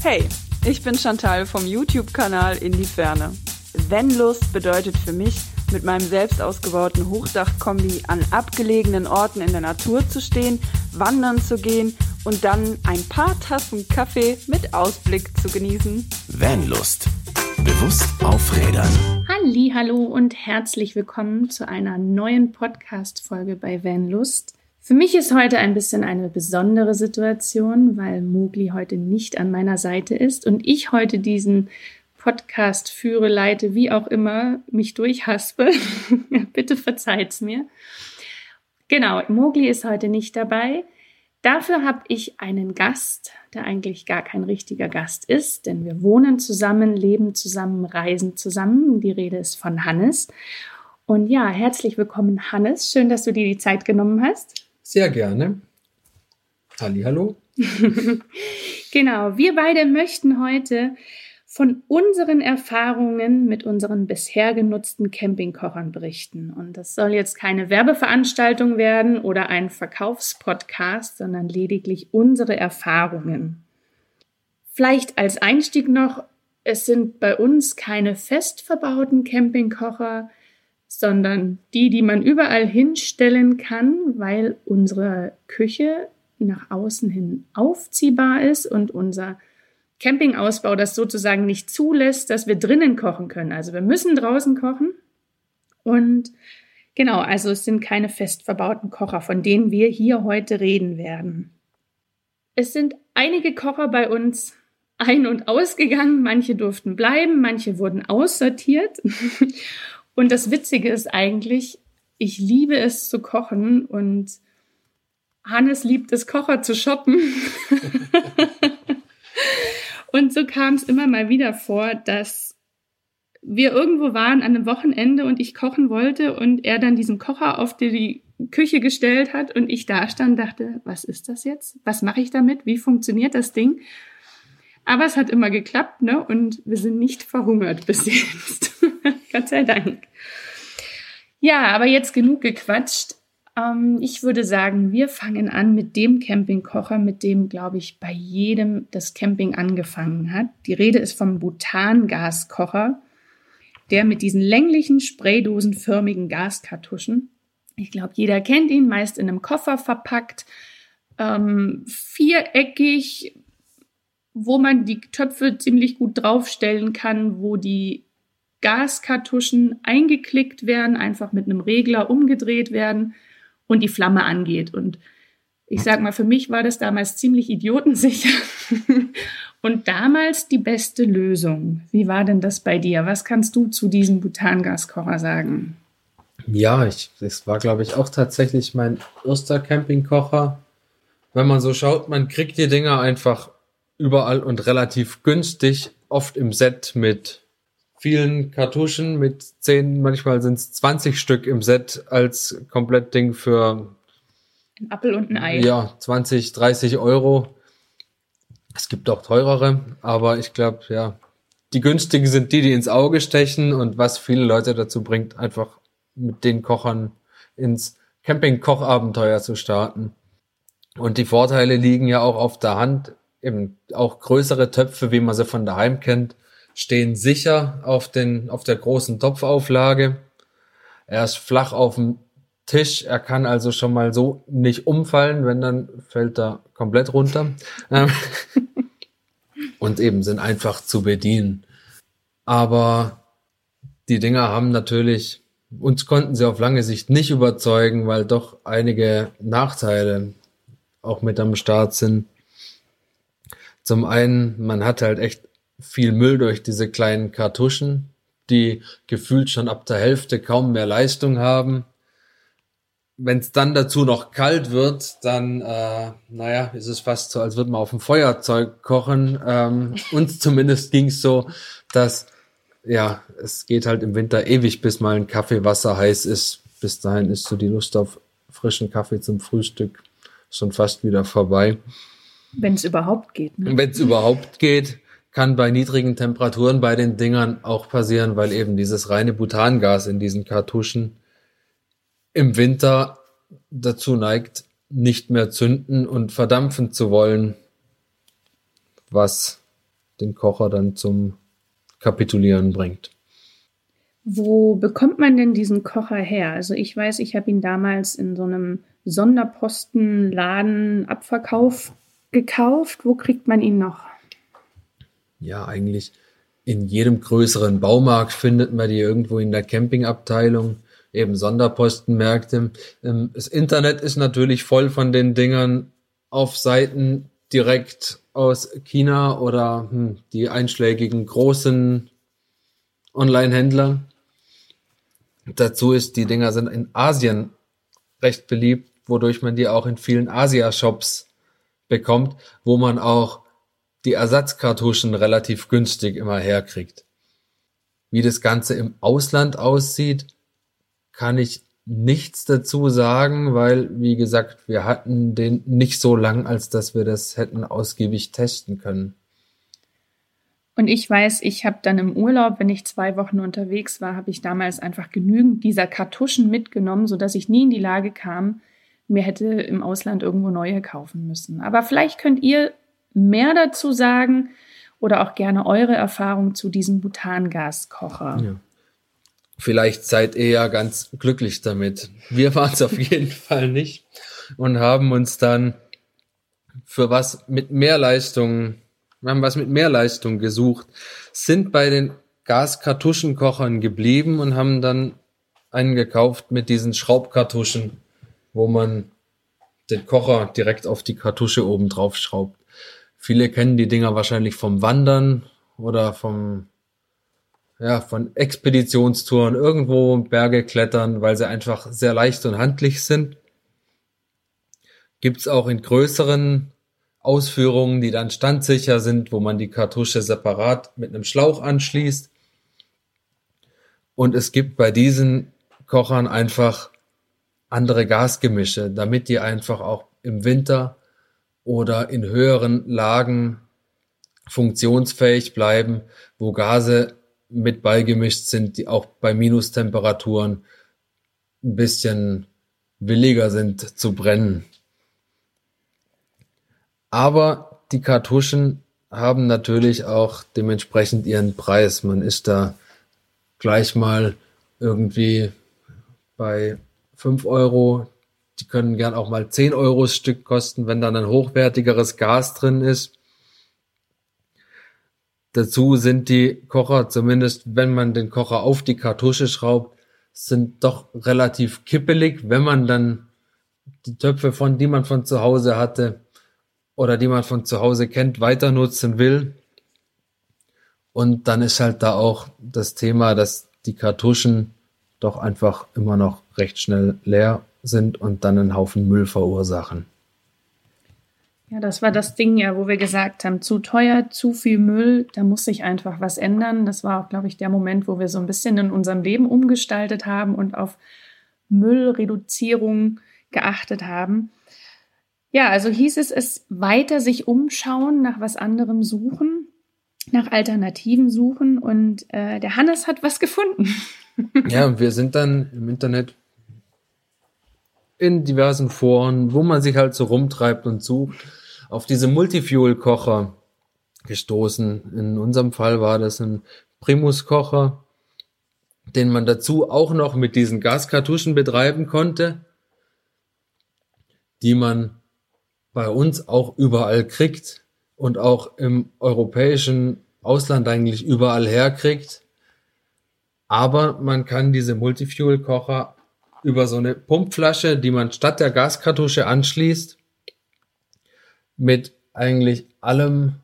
Hey, ich bin Chantal vom YouTube-Kanal In die Ferne. Wenn Lust bedeutet für mich, mit meinem selbst ausgebauten Hochdachkombi an abgelegenen Orten in der Natur zu stehen, wandern zu gehen und dann ein paar Tassen Kaffee mit Ausblick zu genießen. Vanlust. Bewusst aufrädern. Halli, hallo und herzlich willkommen zu einer neuen Podcast-Folge bei Vanlust. Für mich ist heute ein bisschen eine besondere Situation, weil Mogli heute nicht an meiner Seite ist und ich heute diesen Podcast führe, leite, wie auch immer, mich durchhaspe. Bitte verzeiht's mir. Genau, Mogli ist heute nicht dabei. Dafür habe ich einen Gast, der eigentlich gar kein richtiger Gast ist, denn wir wohnen zusammen, leben zusammen, reisen zusammen. Die Rede ist von Hannes. Und ja, herzlich willkommen, Hannes. Schön, dass du dir die Zeit genommen hast. Sehr gerne. Halli, hallo. genau, wir beide möchten heute von unseren Erfahrungen mit unseren bisher genutzten Campingkochern berichten. Und das soll jetzt keine Werbeveranstaltung werden oder ein Verkaufspodcast, sondern lediglich unsere Erfahrungen. Vielleicht als Einstieg noch, es sind bei uns keine fest verbauten Campingkocher, sondern die, die man überall hinstellen kann, weil unsere Küche nach außen hin aufziehbar ist und unser Campingausbau das sozusagen nicht zulässt, dass wir drinnen kochen können. Also wir müssen draußen kochen. Und genau, also es sind keine fest verbauten Kocher, von denen wir hier heute reden werden. Es sind einige Kocher bei uns ein- und ausgegangen, manche durften bleiben, manche wurden aussortiert. Und das Witzige ist eigentlich, ich liebe es zu kochen und Hannes liebt es, Kocher zu shoppen. und so kam es immer mal wieder vor, dass wir irgendwo waren an einem Wochenende und ich kochen wollte und er dann diesen Kocher auf die Küche gestellt hat und ich da stand dachte, was ist das jetzt? Was mache ich damit? Wie funktioniert das Ding? Aber es hat immer geklappt, ne? Und wir sind nicht verhungert bis jetzt. Gott sei Dank. Ja, aber jetzt genug gequatscht. Ähm, ich würde sagen, wir fangen an mit dem Campingkocher, mit dem, glaube ich, bei jedem das Camping angefangen hat. Die Rede ist vom Butangaskocher, der mit diesen länglichen, spraydosenförmigen Gaskartuschen. Ich glaube, jeder kennt ihn, meist in einem Koffer verpackt, ähm, viereckig, wo man die Töpfe ziemlich gut draufstellen kann, wo die Gaskartuschen eingeklickt werden, einfach mit einem Regler umgedreht werden und die Flamme angeht. Und ich sag mal, für mich war das damals ziemlich idiotensicher und damals die beste Lösung. Wie war denn das bei dir? Was kannst du zu diesem Butangaskocher sagen? Ja, ich, das war, glaube ich, auch tatsächlich mein erster Campingkocher. Wenn man so schaut, man kriegt die Dinger einfach überall und relativ günstig, oft im Set mit vielen Kartuschen mit zehn, manchmal sind es 20 Stück im Set als Komplettding für ein Appel und ein Ei. Ja, 20, 30 Euro. Es gibt auch teurere, aber ich glaube, ja, die günstigen sind die, die ins Auge stechen und was viele Leute dazu bringt, einfach mit den Kochern ins Camping-Kochabenteuer zu starten. Und die Vorteile liegen ja auch auf der Hand. Eben auch größere Töpfe, wie man sie von daheim kennt, stehen sicher auf, den, auf der großen Topfauflage. Er ist flach auf dem Tisch. Er kann also schon mal so nicht umfallen, wenn dann fällt er komplett runter. Ähm, und eben sind einfach zu bedienen. Aber die Dinger haben natürlich, uns konnten sie auf lange Sicht nicht überzeugen, weil doch einige Nachteile auch mit am Start sind. Zum einen, man hat halt echt viel Müll durch diese kleinen Kartuschen, die gefühlt schon ab der Hälfte kaum mehr Leistung haben. Wenn es dann dazu noch kalt wird, dann, äh, naja, ist es fast so, als würde man auf dem Feuerzeug kochen. Ähm, uns zumindest ging es so, dass, ja, es geht halt im Winter ewig, bis mal ein Kaffee Wasser heiß ist. Bis dahin ist so die Lust auf frischen Kaffee zum Frühstück schon fast wieder vorbei. Wenn es überhaupt geht. Ne? Wenn es überhaupt geht kann bei niedrigen Temperaturen bei den Dingern auch passieren, weil eben dieses reine Butangas in diesen Kartuschen im Winter dazu neigt, nicht mehr zünden und verdampfen zu wollen, was den Kocher dann zum Kapitulieren bringt. Wo bekommt man denn diesen Kocher her? Also ich weiß, ich habe ihn damals in so einem Sonderpostenladen Abverkauf gekauft. Wo kriegt man ihn noch? Ja, eigentlich in jedem größeren Baumarkt findet man die irgendwo in der Campingabteilung, eben Sonderpostenmärkte. Ähm, das Internet ist natürlich voll von den Dingern auf Seiten direkt aus China oder hm, die einschlägigen großen Online-Händler. Dazu ist, die Dinger sind in Asien recht beliebt, wodurch man die auch in vielen Asia-Shops bekommt, wo man auch die Ersatzkartuschen relativ günstig immer herkriegt. Wie das Ganze im Ausland aussieht, kann ich nichts dazu sagen, weil, wie gesagt, wir hatten den nicht so lang, als dass wir das hätten ausgiebig testen können. Und ich weiß, ich habe dann im Urlaub, wenn ich zwei Wochen unterwegs war, habe ich damals einfach genügend dieser Kartuschen mitgenommen, sodass ich nie in die Lage kam, mir hätte im Ausland irgendwo neue kaufen müssen. Aber vielleicht könnt ihr mehr dazu sagen oder auch gerne eure Erfahrung zu diesem Butangaskocher. Ja. Vielleicht seid ihr ja ganz glücklich damit. Wir waren es auf jeden Fall nicht und haben uns dann für was mit mehr Leistung wir haben was mit mehr Leistung gesucht, sind bei den Gaskartuschenkochern geblieben und haben dann einen gekauft mit diesen Schraubkartuschen, wo man den Kocher direkt auf die Kartusche oben drauf schraubt. Viele kennen die Dinger wahrscheinlich vom Wandern oder vom ja, von Expeditionstouren irgendwo Berge klettern, weil sie einfach sehr leicht und handlich sind. Gibt's auch in größeren Ausführungen, die dann standsicher sind, wo man die Kartusche separat mit einem Schlauch anschließt. Und es gibt bei diesen Kochern einfach andere Gasgemische, damit die einfach auch im Winter oder in höheren Lagen funktionsfähig bleiben, wo Gase mit beigemischt sind, die auch bei Minustemperaturen ein bisschen williger sind zu brennen. Aber die Kartuschen haben natürlich auch dementsprechend ihren Preis. Man ist da gleich mal irgendwie bei fünf Euro. Die können gern auch mal zehn Euro Stück kosten, wenn dann ein hochwertigeres Gas drin ist. Dazu sind die Kocher, zumindest wenn man den Kocher auf die Kartusche schraubt, sind doch relativ kippelig, wenn man dann die Töpfe von, die man von zu Hause hatte, oder die man von zu Hause kennt, weiter nutzen will. Und dann ist halt da auch das Thema, dass die Kartuschen doch einfach immer noch recht schnell leer sind und dann einen Haufen Müll verursachen. Ja, das war das Ding ja, wo wir gesagt haben, zu teuer, zu viel Müll, da muss sich einfach was ändern. Das war auch, glaube ich, der Moment, wo wir so ein bisschen in unserem Leben umgestaltet haben und auf Müllreduzierung geachtet haben. Ja, also hieß es, es weiter sich umschauen, nach was anderem suchen, nach Alternativen suchen und äh, der Hannes hat was gefunden. ja, wir sind dann im Internet in diversen Foren, wo man sich halt so rumtreibt und sucht, auf diese Multifuel-Kocher gestoßen. In unserem Fall war das ein Primus-Kocher, den man dazu auch noch mit diesen Gaskartuschen betreiben konnte, die man bei uns auch überall kriegt und auch im europäischen Ausland eigentlich überall herkriegt. Aber man kann diese Multifuel-Kocher über so eine Pumpflasche, die man statt der Gaskartusche anschließt, mit eigentlich allem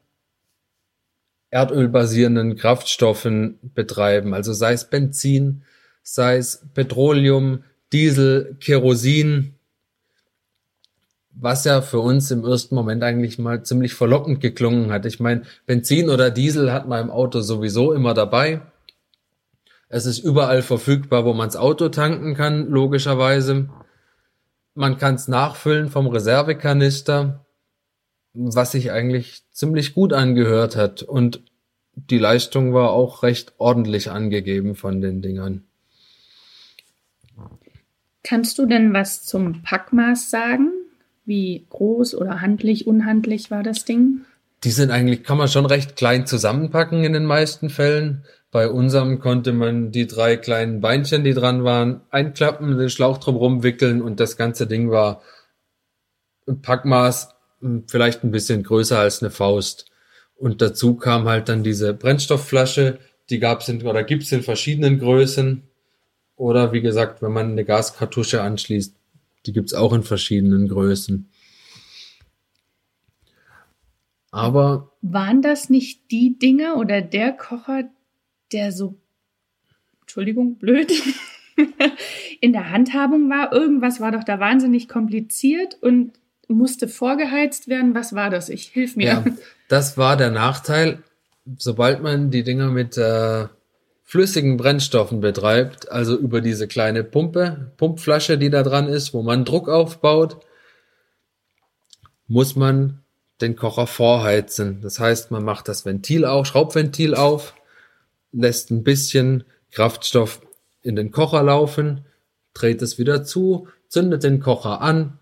erdölbasierenden Kraftstoffen betreiben. Also sei es Benzin, sei es Petroleum, Diesel, Kerosin, was ja für uns im ersten Moment eigentlich mal ziemlich verlockend geklungen hat. Ich meine, Benzin oder Diesel hat man im Auto sowieso immer dabei. Es ist überall verfügbar, wo man das Auto tanken kann, logischerweise. Man kann es nachfüllen vom Reservekanister, was sich eigentlich ziemlich gut angehört hat. Und die Leistung war auch recht ordentlich angegeben von den Dingern. Kannst du denn was zum Packmaß sagen? Wie groß oder handlich, unhandlich war das Ding? Die sind eigentlich, kann man schon recht klein zusammenpacken in den meisten Fällen. Bei unserem konnte man die drei kleinen Beinchen, die dran waren, einklappen, den Schlauch drum wickeln und das ganze Ding war Packmaß hm, vielleicht ein bisschen größer als eine Faust. Und dazu kam halt dann diese Brennstoffflasche, die gab's in, oder gibt's in verschiedenen Größen. Oder wie gesagt, wenn man eine Gaskartusche anschließt, die gibt's auch in verschiedenen Größen. Aber. Waren das nicht die Dinger oder der Kocher, der so, Entschuldigung, blöd, in der Handhabung war? Irgendwas war doch da wahnsinnig kompliziert und musste vorgeheizt werden. Was war das? Ich hilf mir. Ja, das war der Nachteil. Sobald man die Dinger mit äh, flüssigen Brennstoffen betreibt, also über diese kleine Pumpe, Pumpflasche, die da dran ist, wo man Druck aufbaut, muss man den Kocher vorheizen. Das heißt, man macht das Ventil auf, Schraubventil auf, lässt ein bisschen Kraftstoff in den Kocher laufen, dreht es wieder zu, zündet den Kocher an,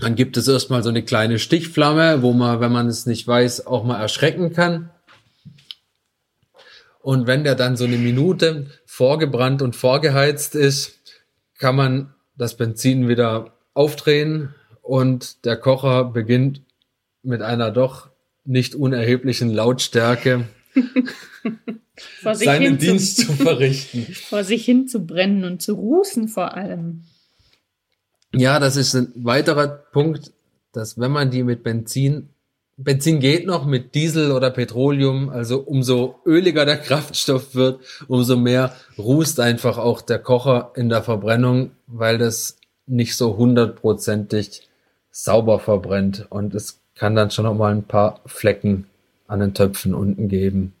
dann gibt es erstmal so eine kleine Stichflamme, wo man, wenn man es nicht weiß, auch mal erschrecken kann. Und wenn der dann so eine Minute vorgebrannt und vorgeheizt ist, kann man das Benzin wieder aufdrehen und der Kocher beginnt mit einer doch nicht unerheblichen Lautstärke seinen Dienst zu, zu verrichten. Vor sich hin zu brennen und zu rußen vor allem. Ja, das ist ein weiterer Punkt, dass wenn man die mit Benzin, Benzin geht noch mit Diesel oder Petroleum, also umso öliger der Kraftstoff wird, umso mehr rußt einfach auch der Kocher in der Verbrennung, weil das nicht so hundertprozentig sauber verbrennt und es kann dann schon noch mal ein paar Flecken an den Töpfen unten geben.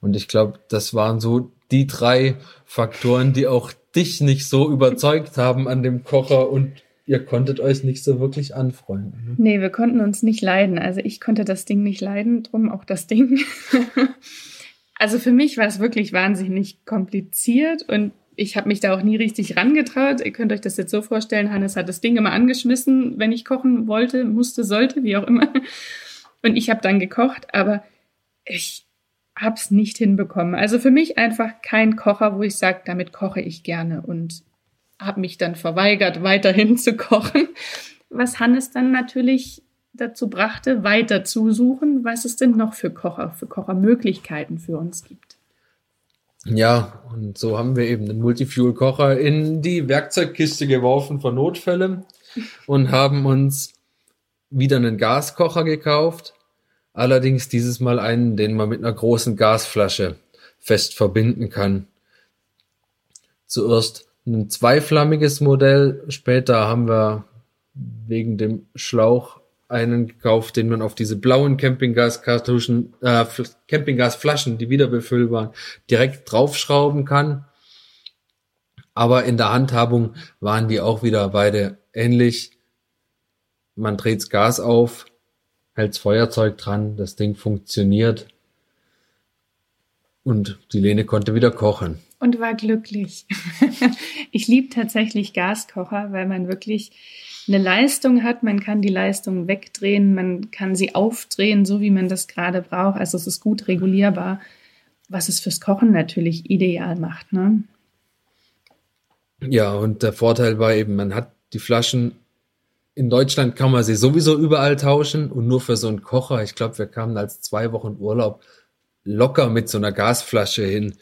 Und ich glaube, das waren so die drei Faktoren, die auch dich nicht so überzeugt haben an dem Kocher und ihr konntet euch nicht so wirklich anfreunden. Ne? Nee, wir konnten uns nicht leiden. Also ich konnte das Ding nicht leiden, drum auch das Ding. also für mich war es wirklich wahnsinnig kompliziert und ich habe mich da auch nie richtig rangetraut. Ihr könnt euch das jetzt so vorstellen, Hannes hat das Ding immer angeschmissen, wenn ich kochen wollte, musste, sollte, wie auch immer. Und ich habe dann gekocht, aber ich hab's nicht hinbekommen. Also für mich einfach kein Kocher, wo ich sage, damit koche ich gerne und habe mich dann verweigert, weiterhin zu kochen. Was Hannes dann natürlich dazu brachte, weiter zu suchen, was es denn noch für Kocher, für Kochermöglichkeiten für uns gibt. Ja, und so haben wir eben den Multifuel-Kocher in die Werkzeugkiste geworfen für Notfälle und haben uns wieder einen Gaskocher gekauft Allerdings dieses Mal einen, den man mit einer großen Gasflasche fest verbinden kann. Zuerst ein zweiflammiges Modell, später haben wir wegen dem Schlauch einen gekauft, den man auf diese blauen Campinggaskartuschen, äh, Campinggasflaschen, die wieder befüllbar, direkt draufschrauben kann. Aber in der Handhabung waren die auch wieder beide ähnlich. Man dreht's Gas auf, hält's Feuerzeug dran, das Ding funktioniert und die Lene konnte wieder kochen. Und war glücklich. ich liebe tatsächlich Gaskocher, weil man wirklich eine Leistung hat, man kann die Leistung wegdrehen, man kann sie aufdrehen, so wie man das gerade braucht. Also es ist gut regulierbar, was es fürs Kochen natürlich ideal macht. Ne? Ja, und der Vorteil war eben, man hat die Flaschen in Deutschland kann man sie sowieso überall tauschen und nur für so einen Kocher, ich glaube, wir kamen als zwei Wochen Urlaub locker mit so einer Gasflasche hin,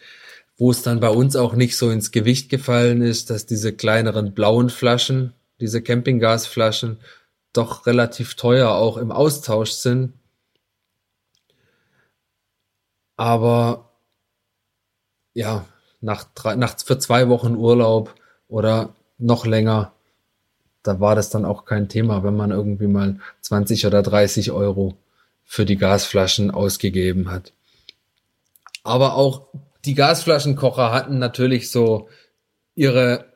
wo es dann bei uns auch nicht so ins Gewicht gefallen ist, dass diese kleineren blauen Flaschen, diese Campinggasflaschen, doch relativ teuer auch im Austausch sind. Aber ja, nach, drei, nach für zwei Wochen Urlaub oder noch länger da war das dann auch kein Thema, wenn man irgendwie mal 20 oder 30 Euro für die Gasflaschen ausgegeben hat. Aber auch die Gasflaschenkocher hatten natürlich so ihre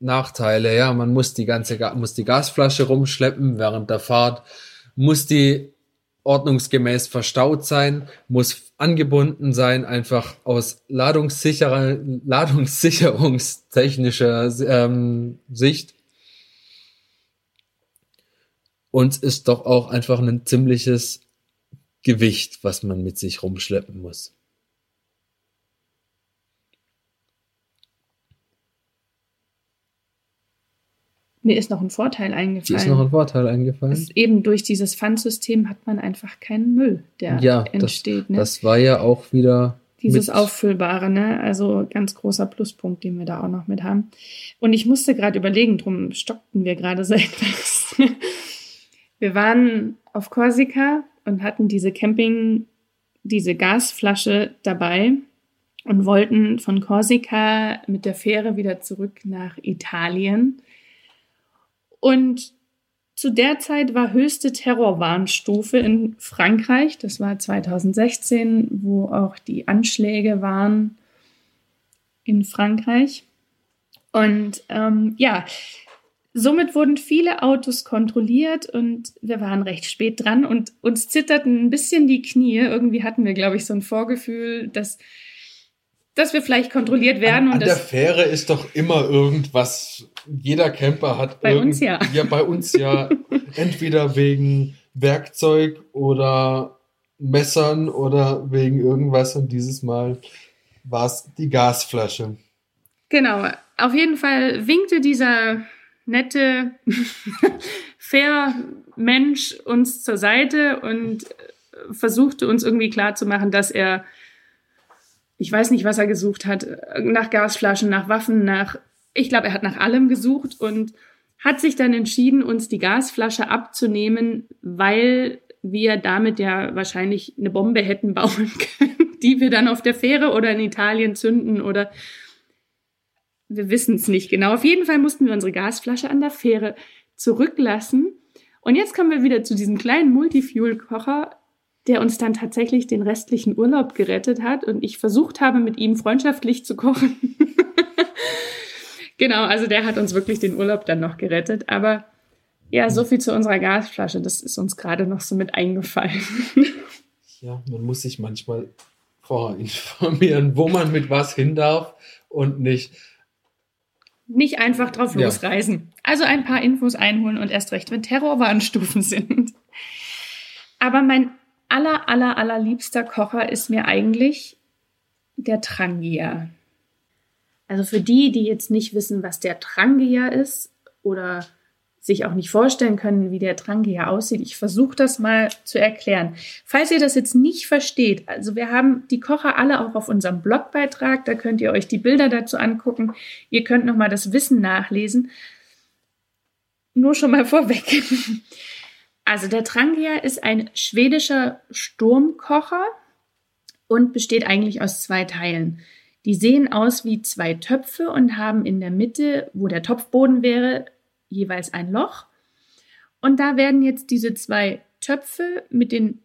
Nachteile. Ja, man muss die ganze, muss die Gasflasche rumschleppen während der Fahrt, muss die ordnungsgemäß verstaut sein, muss angebunden sein, einfach aus ladungssicherer, ladungssicherungstechnischer ähm, Sicht und ist doch auch einfach ein ziemliches Gewicht, was man mit sich rumschleppen muss. Mir ist noch ein Vorteil eingefallen. ist noch ein Vorteil eingefallen? Es- eben durch dieses Pfandsystem hat man einfach keinen Müll, der ja, das, entsteht. ne? das war ja auch wieder Dieses Auffüllbare, ne? Also ganz großer Pluspunkt, den wir da auch noch mit haben. Und ich musste gerade überlegen, drum stockten wir gerade so etwas. Wir waren auf Korsika und hatten diese Camping, diese Gasflasche dabei und wollten von Korsika mit der Fähre wieder zurück nach Italien. Und zu der Zeit war höchste Terrorwarnstufe in Frankreich. Das war 2016, wo auch die Anschläge waren in Frankreich. Und ähm, ja, somit wurden viele Autos kontrolliert und wir waren recht spät dran und uns zitterten ein bisschen die Knie. Irgendwie hatten wir, glaube ich, so ein Vorgefühl, dass, dass wir vielleicht kontrolliert werden. An, an der Fähre ist doch immer irgendwas. Jeder Camper hat Bei uns ja. Ja, bei uns ja. entweder wegen Werkzeug oder Messern oder wegen irgendwas. Und dieses Mal war es die Gasflasche. Genau, auf jeden Fall winkte dieser nette, fair Mensch uns zur Seite und äh, versuchte uns irgendwie klarzumachen, dass er, ich weiß nicht, was er gesucht hat, nach Gasflaschen, nach Waffen, nach, ich glaube, er hat nach allem gesucht und hat sich dann entschieden, uns die Gasflasche abzunehmen, weil wir damit ja wahrscheinlich eine Bombe hätten bauen können, die wir dann auf der Fähre oder in Italien zünden oder wir wissen es nicht genau. Auf jeden Fall mussten wir unsere Gasflasche an der Fähre zurücklassen. Und jetzt kommen wir wieder zu diesem kleinen Multifuel-Kocher, der uns dann tatsächlich den restlichen Urlaub gerettet hat und ich versucht habe, mit ihm freundschaftlich zu kochen. genau, also der hat uns wirklich den Urlaub dann noch gerettet. Aber ja, so viel zu unserer Gasflasche. Das ist uns gerade noch so mit eingefallen. Ja, man muss sich manchmal vorher informieren, wo man mit was hin darf und nicht. Nicht einfach drauf Ja. losreisen. Also ein paar Infos einholen und erst recht, wenn Terrorwarnstufen sind. Aber mein aller, aller, allerliebster Kocher ist mir eigentlich der Trangia. Also für die, die jetzt nicht wissen, was der Trangia ist oder sich auch nicht vorstellen können, wie der Trangia aussieht, ich versuche das mal zu erklären. Falls ihr das jetzt nicht versteht, also wir haben die Kocher alle auch auf unserem Blogbeitrag, da könnt ihr euch die Bilder dazu angucken. Ihr könnt nochmal das Wissen nachlesen. Nur schon mal vorweg. Also der Trangia ist ein schwedischer Sturmkocher und besteht eigentlich aus zwei Teilen. Die sehen aus wie zwei Töpfe und haben in der Mitte, wo der Topfboden wäre, jeweils ein Loch. Und da werden jetzt diese zwei Töpfe mit den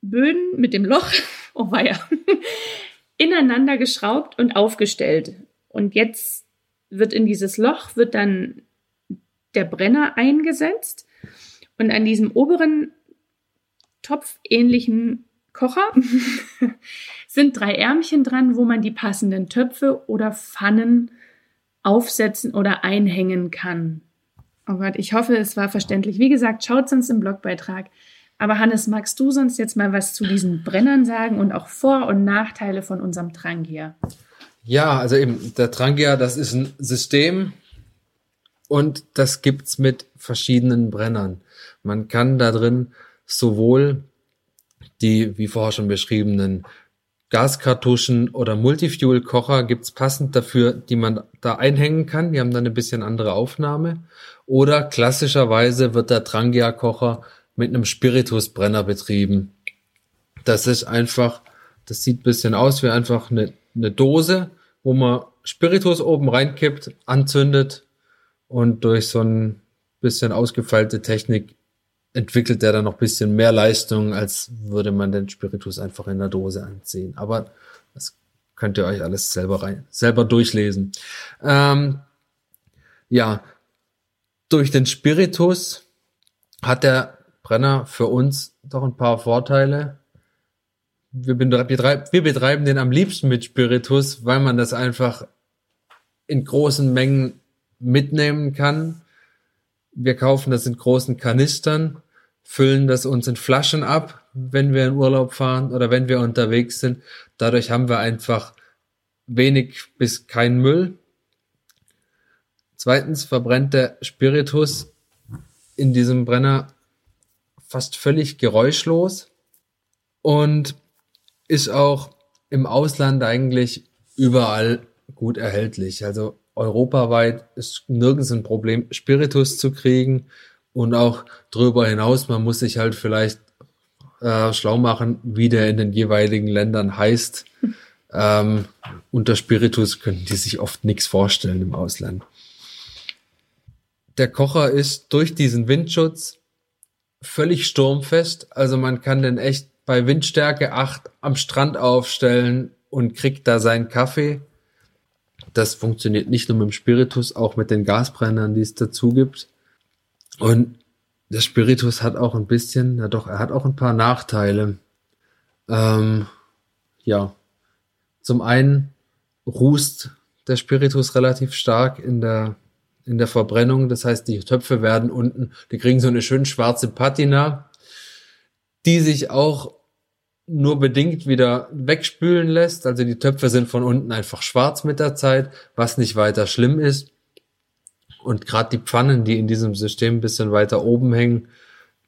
Böden, mit dem Loch, oh weia, ineinander geschraubt und aufgestellt. Und jetzt wird in dieses Loch wird dann der Brenner eingesetzt und an diesem oberen topfähnlichen Kocher sind drei Ärmchen dran, wo man die passenden Töpfe oder Pfannen aufsetzen oder einhängen kann. Oh Gott, ich hoffe, es war verständlich. Wie gesagt, schaut sonst im Blogbeitrag. Aber Hannes, magst du sonst jetzt mal was zu diesen Brennern sagen und auch Vor- und Nachteile von unserem Trangia? Ja, also eben, der Trangia, das ist ein System und das gibt's mit verschiedenen Brennern. Man kann da drin sowohl die, wie vorher schon beschriebenen, Gaskartuschen oder Multifuel-Kocher gibt's passend dafür, die man da einhängen kann. Die haben dann ein bisschen andere Aufnahme. Oder klassischerweise wird der Trangia-Kocher mit einem Spiritusbrenner betrieben. Das ist einfach, das sieht ein bisschen aus wie einfach eine, eine Dose, wo man Spiritus oben reinkippt, anzündet und durch so ein bisschen ausgefeilte Technik entwickelt er dann noch bisschen mehr Leistung, als würde man den Spiritus einfach in der Dose anziehen. Aber das könnt ihr euch alles selber rein, selber durchlesen. Ähm, ja, durch den Spiritus hat der Brenner für uns doch ein paar Vorteile. Wir, betreib, wir betreiben den am liebsten mit Spiritus, weil man das einfach in großen Mengen mitnehmen kann. Wir kaufen das in großen Kanistern, füllen das uns in Flaschen ab, wenn wir in Urlaub fahren oder wenn wir unterwegs sind. Dadurch haben wir einfach wenig bis kein Müll. Zweitens verbrennt der Spiritus in diesem Brenner fast völlig geräuschlos und ist auch im Ausland eigentlich überall gut erhältlich. Also europaweit ist nirgends ein Problem, Spiritus zu kriegen und auch darüber hinaus, man muss sich halt vielleicht äh, schlau machen, wie der in den jeweiligen Ländern heißt. Ähm, unter Spiritus können die sich oft nichts vorstellen im Ausland. Der Kocher ist durch diesen Windschutz völlig sturmfest. Also man kann den echt bei Windstärke 8 am Strand aufstellen und kriegt da seinen Kaffee. Das funktioniert nicht nur mit dem Spiritus, auch mit den Gasbrennern, die es dazu gibt. Und der Spiritus hat auch ein bisschen, ja doch, er hat auch ein paar Nachteile. Ähm, ja, zum einen rußt der Spiritus relativ stark in der in der Verbrennung. Das heißt, die Töpfe werden unten, die kriegen so eine schön schwarze Patina, die sich auch nur bedingt wieder wegspülen lässt. Also die Töpfe sind von unten einfach schwarz mit der Zeit, was nicht weiter schlimm ist. Und gerade die Pfannen, die in diesem System ein bisschen weiter oben hängen,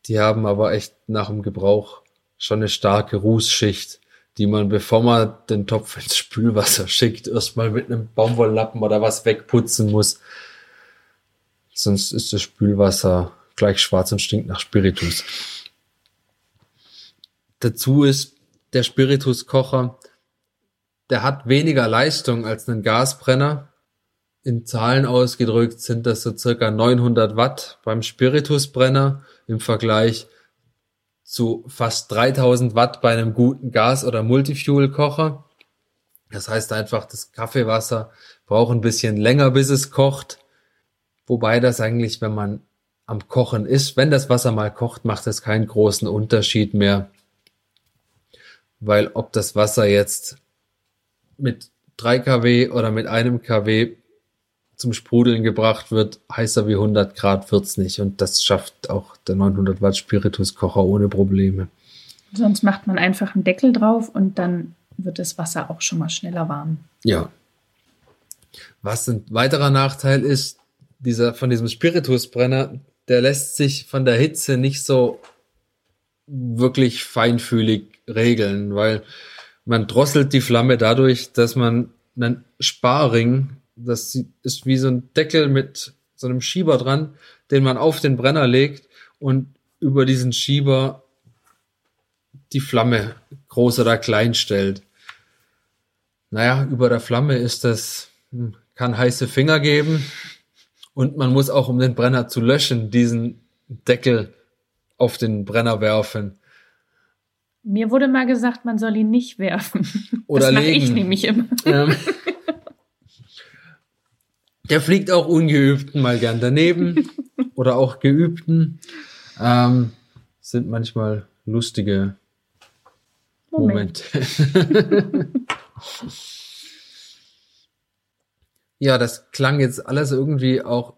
die haben aber echt nach dem Gebrauch schon eine starke Rußschicht, die man, bevor man den Topf ins Spülwasser schickt, erstmal mit einem Baumwolllappen oder was wegputzen muss. Sonst ist das Spülwasser gleich schwarz und stinkt nach Spiritus. Dazu ist der Spirituskocher, der hat weniger Leistung als ein Gasbrenner. In Zahlen ausgedrückt sind das so circa 900 Watt beim Spiritusbrenner im Vergleich zu fast 3000 Watt bei einem guten Gas- oder Multifuel-Kocher. Das heißt einfach, das Kaffeewasser braucht ein bisschen länger, bis es kocht. Wobei das eigentlich, wenn man am Kochen ist, wenn das Wasser mal kocht, macht es keinen großen Unterschied mehr. Weil ob das Wasser jetzt mit 3 kW oder mit einem kW zum Sprudeln gebracht wird, heißer wie 100 Grad wird's nicht. Und das schafft auch der 900 Watt Spirituskocher ohne Probleme. Sonst macht man einfach einen Deckel drauf und dann wird das Wasser auch schon mal schneller warm. Ja. Was ein weiterer Nachteil ist, dieser, von diesem Spiritusbrenner, der lässt sich von der Hitze nicht so wirklich feinfühlig regeln, weil man drosselt die Flamme dadurch, dass man einen Sparring, das ist wie so ein Deckel mit so einem Schieber dran, den man auf den Brenner legt und über diesen Schieber die Flamme groß oder klein stellt. Naja, über der Flamme ist das, hm, kann heiße Finger geben, und man muss auch, um den Brenner zu löschen, diesen Deckel auf den Brenner werfen. Mir wurde mal gesagt, man soll ihn nicht werfen. Oder das mache ich nämlich immer. Ähm, der fliegt auch Ungeübten mal gern daneben oder auch Geübten. Ähm, sind manchmal lustige Moment. Momente. ja, das klang jetzt alles irgendwie auch,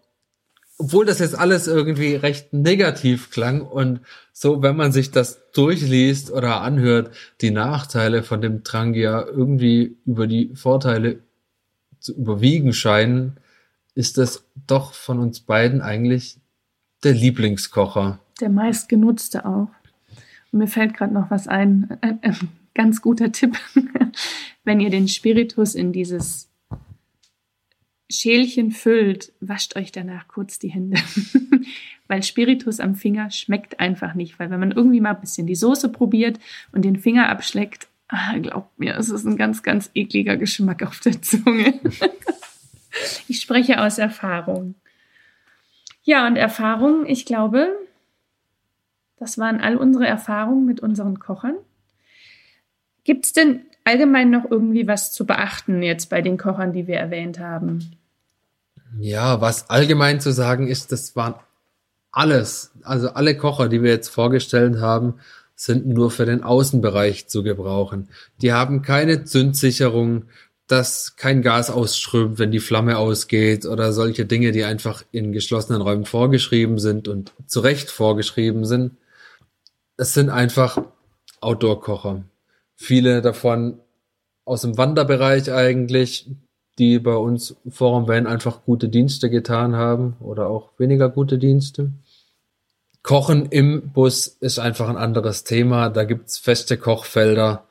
obwohl das jetzt alles irgendwie recht negativ klang und so, wenn man sich das durchliest oder anhört, die Nachteile von dem Trangia irgendwie über die Vorteile zu überwiegen scheinen, ist das doch von uns beiden eigentlich der Lieblingskocher. Der meistgenutzte auch. Und mir fällt gerade noch was ein. Ein, ein ganz guter Tipp. Wenn ihr den Spiritus in dieses Schälchen füllt, wascht euch danach kurz die Hände. weil Spiritus am Finger schmeckt einfach nicht. Weil wenn man irgendwie mal ein bisschen die Soße probiert und den Finger abschleckt, ah, glaubt mir, es ist ein ganz, ganz ekliger Geschmack auf der Zunge. ich spreche aus Erfahrung. Ja, und Erfahrung, ich glaube, das waren all unsere Erfahrungen mit unseren Kochern. Gibt es denn allgemein noch irgendwie was zu beachten jetzt bei den Kochern, die wir erwähnt haben? Ja, was allgemein zu sagen ist, das waren alles, also alle Kocher, die wir jetzt vorgestellt haben, sind nur für den Außenbereich zu gebrauchen. Die haben keine Zündsicherung, dass kein Gas ausströmt, wenn die Flamme ausgeht oder solche Dinge, die einfach in geschlossenen Räumen vorgeschrieben sind und zu Recht vorgeschrieben sind. Es sind einfach Outdoor-Kocher. Viele davon aus dem Wanderbereich eigentlich, die bei uns vor dem Van einfach gute Dienste getan haben oder auch weniger gute Dienste. Kochen im Bus ist einfach ein anderes Thema. Da gibt's feste Kochfelder.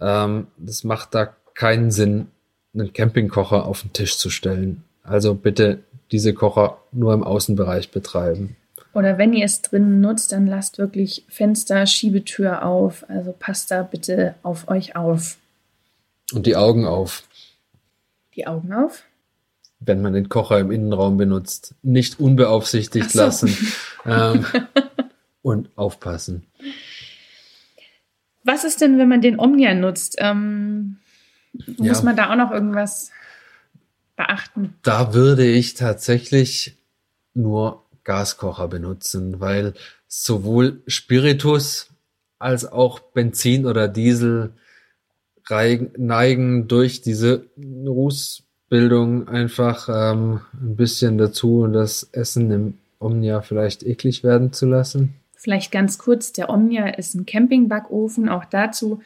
Ähm, das macht da keinen Sinn, einen Campingkocher auf den Tisch zu stellen. Also bitte diese Kocher nur im Außenbereich betreiben. Oder wenn ihr es drinnen nutzt, dann lasst wirklich Fenster, Schiebetür auf. Also passt da bitte auf euch auf. Und die Augen auf, Die Augen auf. wenn man den Kocher im Innenraum benutzt. Nicht unbeaufsichtigt so. lassen. Ähm, und aufpassen. Was ist denn, wenn man den Omnia nutzt? Ähm, muss Ja. man da auch noch irgendwas beachten? Da würde ich tatsächlich nur Gaskocher benutzen, weil sowohl Spiritus als auch Benzin oder Diesel neigen durch diese Rußbildung einfach ähm, ein bisschen dazu, das Essen im Omnia vielleicht eklig werden zu lassen. Vielleicht ganz kurz, der Omnia ist ein Campingbackofen. Auch dazu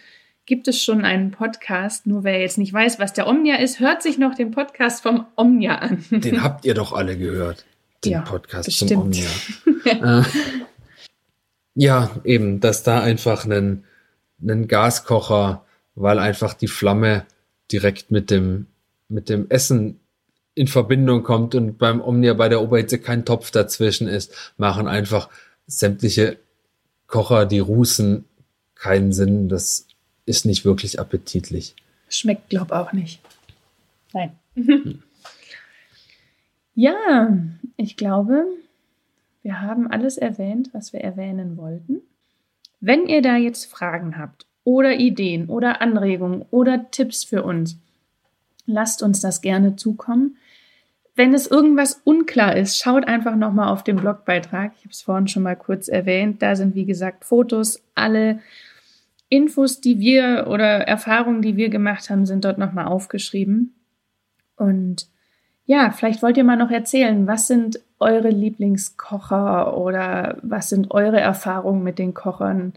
gibt es schon einen Podcast. Nur wer jetzt nicht weiß, was der Omnia ist, hört sich noch den Podcast vom Omnia an. Den habt ihr doch alle gehört, den Ja, Podcast bestimmt. zum Omnia. äh, ja, eben, dass da einfach einen, einen Gaskocher, weil einfach die Flamme direkt mit dem, mit dem Essen in Verbindung kommt und beim Omnia bei der Oberhitze kein Topf dazwischen ist, machen einfach sämtliche Kocher, die rußen, keinen Sinn. Das ist nicht wirklich appetitlich. Schmeckt, glaub auch nicht. Nein. ja, ich glaube, wir haben alles erwähnt, was wir erwähnen wollten. Wenn ihr da jetzt Fragen habt oder Ideen oder Anregungen oder Tipps für uns, lasst uns das gerne zukommen. Wenn es irgendwas unklar ist, schaut einfach nochmal auf den Blogbeitrag. Ich habe es vorhin schon mal kurz erwähnt. Da sind, wie gesagt, Fotos, alle Infos, die wir oder Erfahrungen, die wir gemacht haben, sind dort nochmal aufgeschrieben. Und ja, vielleicht wollt ihr mal noch erzählen, was sind eure Lieblingskocher oder was sind eure Erfahrungen mit den Kochern?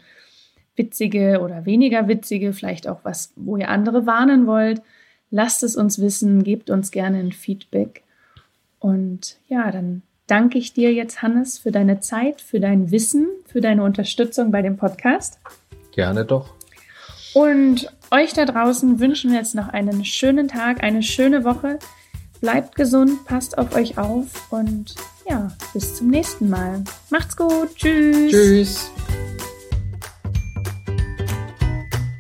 Witzige oder weniger witzige, vielleicht auch was, wo ihr andere warnen wollt. Lasst es uns wissen, gebt uns gerne ein Feedback. Und ja, dann danke ich dir jetzt, Hannes, für deine Zeit, für dein Wissen, für deine Unterstützung bei dem Podcast. Gerne doch. Und euch da draußen wünschen wir jetzt noch einen schönen Tag, eine schöne Woche. Bleibt gesund, passt auf euch auf und ja, bis zum nächsten Mal. Macht's gut. Tschüss. Tschüss.